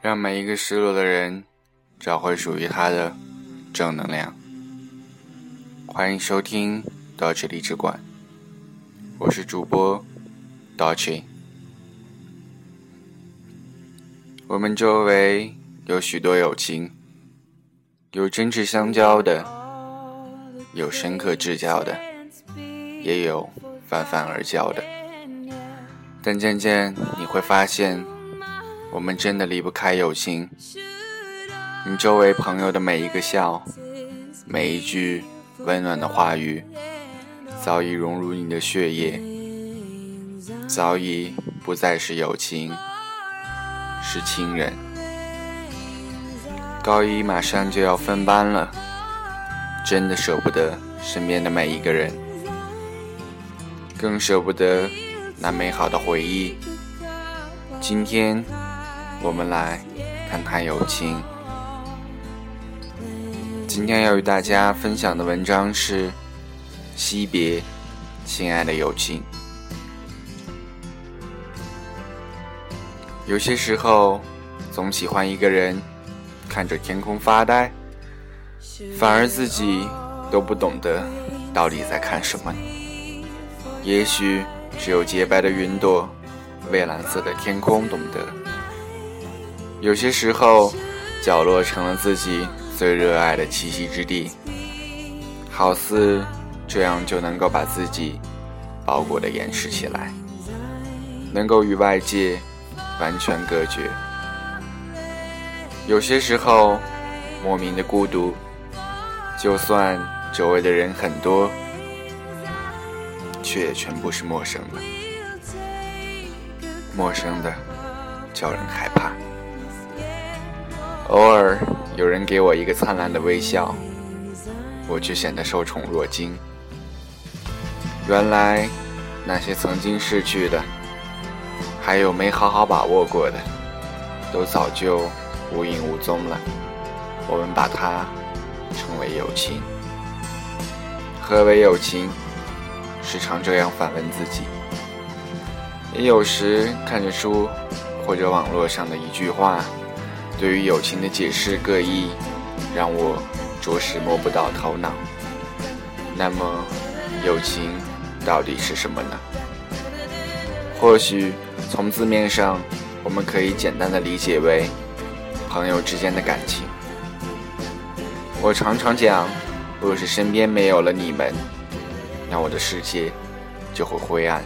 让每一个失落的人找回属于他的正能量。欢迎收听 Dolce 励志馆，我是主播 Dolce。我们周围有许多友情，有真挚相交的，有深刻至交的，也有泛泛而交的。但渐渐你会发现，我们真的离不开友情。你周围朋友的每一个笑，每一句温暖的话语，早已融入你的血液，早已不再是友情。是亲人。高一马上就要分班了，真的舍不得身边的每一个人，更舍不得那美好的回忆。今天，我们来谈谈友情。今天要与大家分享的文章是《惜别，亲爱的友情》。有些时候，总喜欢一个人看着天空发呆，反而自己都不懂得到底在看什么。也许只有洁白的云朵、蔚蓝色的天空懂得。有些时候，角落成了自己最热爱的栖息之地，好似这样就能够把自己包裹的严实起来，能够与外界。完全隔绝。有些时候，莫名的孤独，就算周围的人很多，却也全部是陌生的。陌生的，叫人害怕。偶尔有人给我一个灿烂的微笑，我却显得受宠若惊。原来，那些曾经逝去的。还有没好好把握过的，都早就无影无踪了。我们把它称为友情。何为友情？时常这样反问自己。也有时看着书或者网络上的一句话，对于友情的解释各异，让我着实摸不到头脑。那么，友情到底是什么呢？或许。从字面上，我们可以简单的理解为朋友之间的感情。我常常讲，若是身边没有了你们，那我的世界就会灰暗。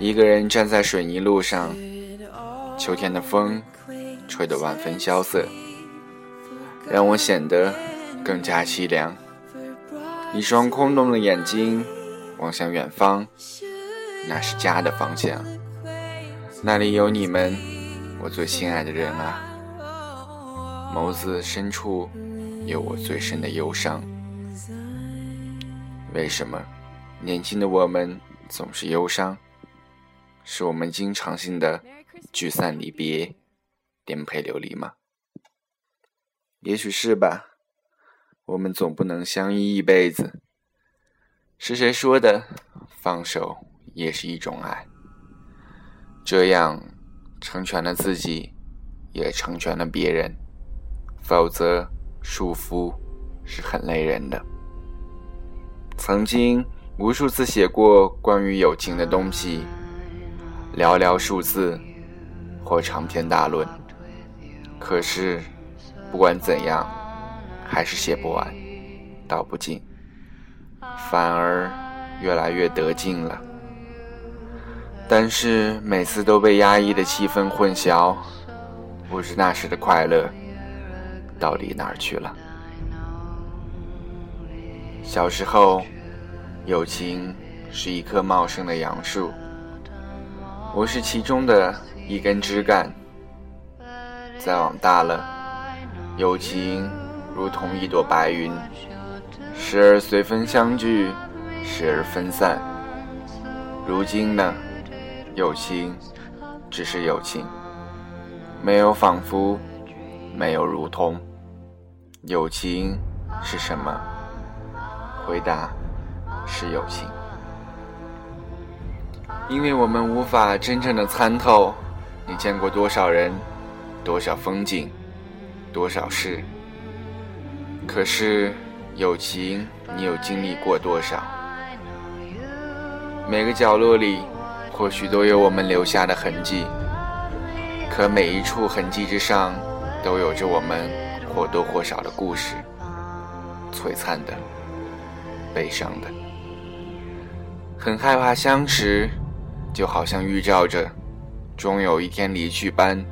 一个人站在水泥路上，秋天的风吹得万分萧瑟，让我显得更加凄凉。一双空洞的眼睛望向远方。那是家的方向，那里有你们，我最心爱的人啊。眸子深处有我最深的忧伤。为什么年轻的我们总是忧伤？是我们经常性的聚散离别、颠沛流离吗？也许是吧。我们总不能相依一辈子。是谁说的？放手。也是一种爱，这样成全了自己，也成全了别人。否则，束缚是很累人的。曾经无数次写过关于友情的东西，寥寥数字或长篇大论。可是，不管怎样，还是写不完，道不尽，反而越来越得劲了。但是每次都被压抑的气氛混淆，不知那时的快乐到底哪儿去了。小时候，友情是一棵茂盛的杨树，我是其中的一根枝干。再往大了，友情如同一朵白云，时而随风相聚，时而分散。如今呢？友情，只是友情，没有仿佛，没有如同。友情是什么？回答是友情，因为我们无法真正的参透。你见过多少人多少风景，多少事。可是友情，你有经历过多少？每个角落里，或许都有我们留下的痕迹。可每一处痕迹之上，都有着我们或多或少的故事，璀璨的，悲伤的。很害怕相识，就好像预兆着终有一天离去般。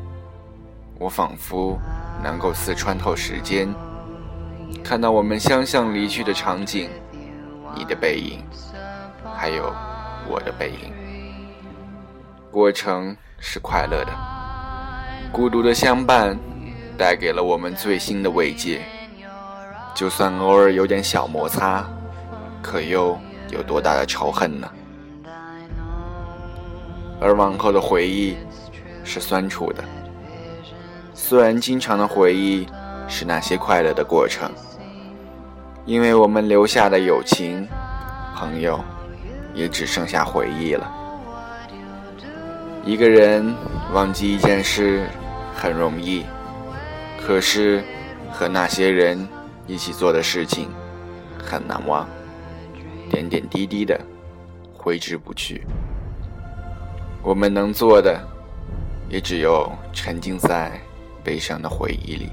我仿佛能够似穿透时间，看到我们相向离去的场景，你的背影，还有我的背影。过程是快乐的，孤独的相伴带给了我们最新的慰藉。就算偶尔有点小摩擦，可又有多大的仇恨呢？而往后的回忆是酸楚的。虽然经常的回忆是那些快乐的过程，因为我们留下的友情、朋友，也只剩下回忆了。一个人忘记一件事很容易，可是和那些人一起做的事情很难忘，点点滴滴的挥之不去。我们能做的，也只有沉浸在。悲伤的回忆里，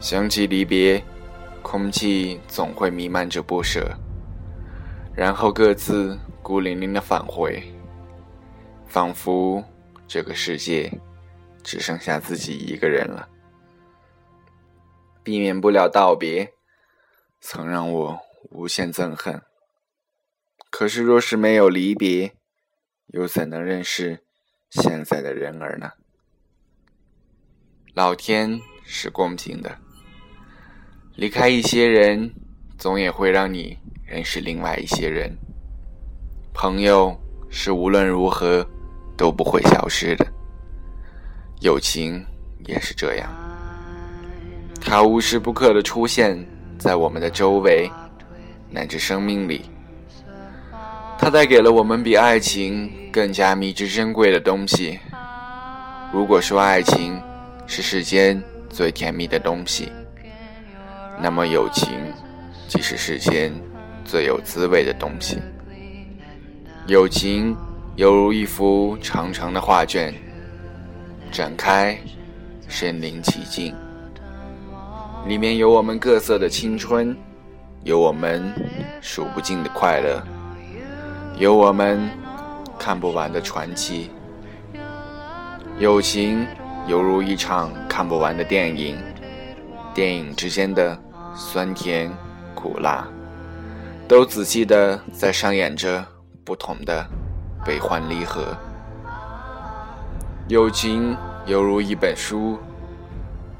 想起离别，空气总会弥漫着不舍，然后各自孤零零的返回，仿佛这个世界只剩下自己一个人了。避免不了道别，曾让我无限憎恨。可是若是没有离别，又怎能认识现在的人儿呢？老天是公平的，离开一些人，总也会让你认识另外一些人。朋友是无论如何都不会消失的，友情也是这样，它无时不刻的出现在我们的周围，乃至生命里。它带给了我们比爱情更加迷之珍贵的东西。如果说爱情，是世间最甜蜜的东西，那么友情即是世间最有滋味的东西。友情犹如一幅长长的画卷，展开，身临其境，里面有我们各色的青春，有我们数不尽的快乐，有我们看不完的传奇。友情。犹如一场看不完的电影，电影之间的酸甜苦辣，都仔细的在上演着不同的悲欢离合。友情犹如一本书，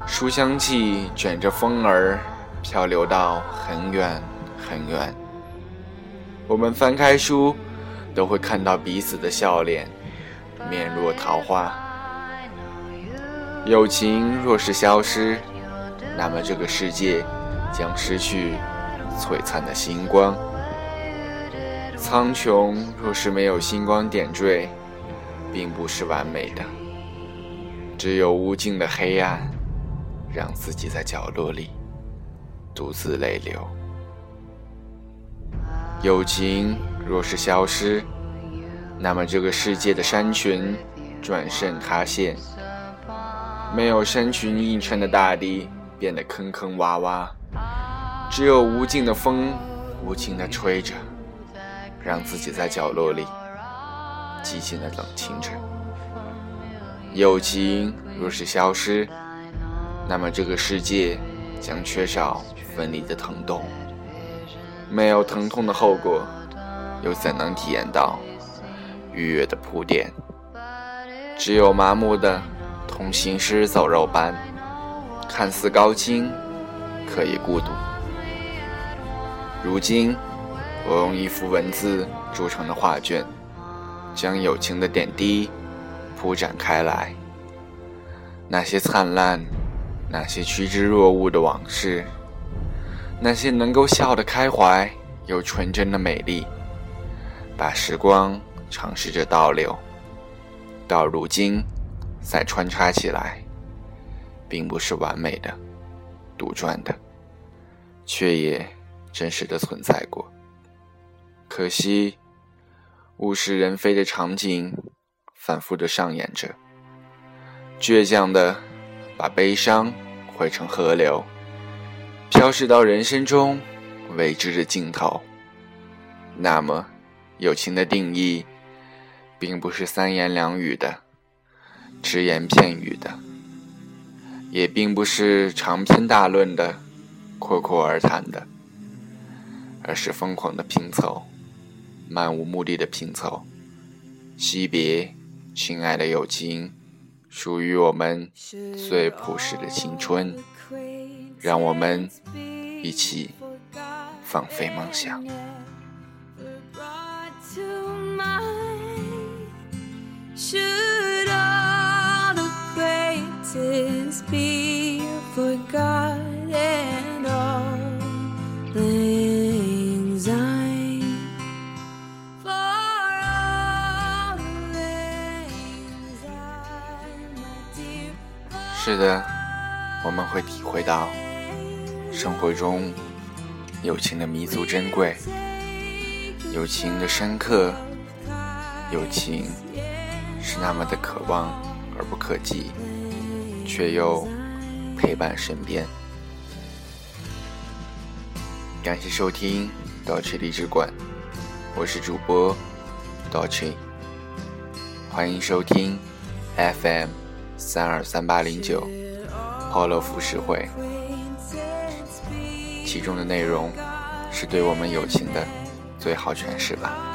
书香气卷着风儿漂流到很远很远。我们翻开书，都会看到彼此的笑脸，面若桃花。友情若是消失，那么这个世界将失去璀璨的星光。苍穹若是没有星光点缀，并不是完美的，只有无尽的黑暗，让自己在角落里独自泪流。友情若是消失，那么这个世界的山群转瞬塌陷。没有山群映衬的大地变得坑坑洼洼，只有无尽的风无情地吹着，让自己在角落里寂静地冷清着。友情若是消失，那么这个世界将缺少分离的疼痛。没有疼痛的后果，又怎能体验到愉悦的铺垫？只有麻木的。同行尸走肉般，看似高清，可以孤独。如今，我用一幅文字铸成的画卷，将友情的点滴铺展开来。那些灿烂，那些趋之若鹜的往事，那些能够笑得开怀又纯真的美丽，把时光尝试着倒流，到如今。再穿插起来，并不是完美的、杜撰的，却也真实的存在过。可惜，物是人非的场景反复的上演着，倔强的把悲伤汇成河流，飘逝到人生中未知的尽头。那么，友情的定义，并不是三言两语的、只言片语的，也并不是长篇大论的、阔阔而谈的，而是疯狂的拼凑。漫无目的的拼凑，惜别，亲爱的友情，属于我们最朴实的青春，让我们一起放飞梦想。是的，我们会体会到生活中友情的弥足珍贵，友情的深刻，友情是那么的渴望而不可及，却又陪伴身边。感谢收听刀切励志馆，我是主播刀切，欢迎收听 FM。三二三八零九，Polo 浮世会，其中的内容是对我们友情的最好诠释吧。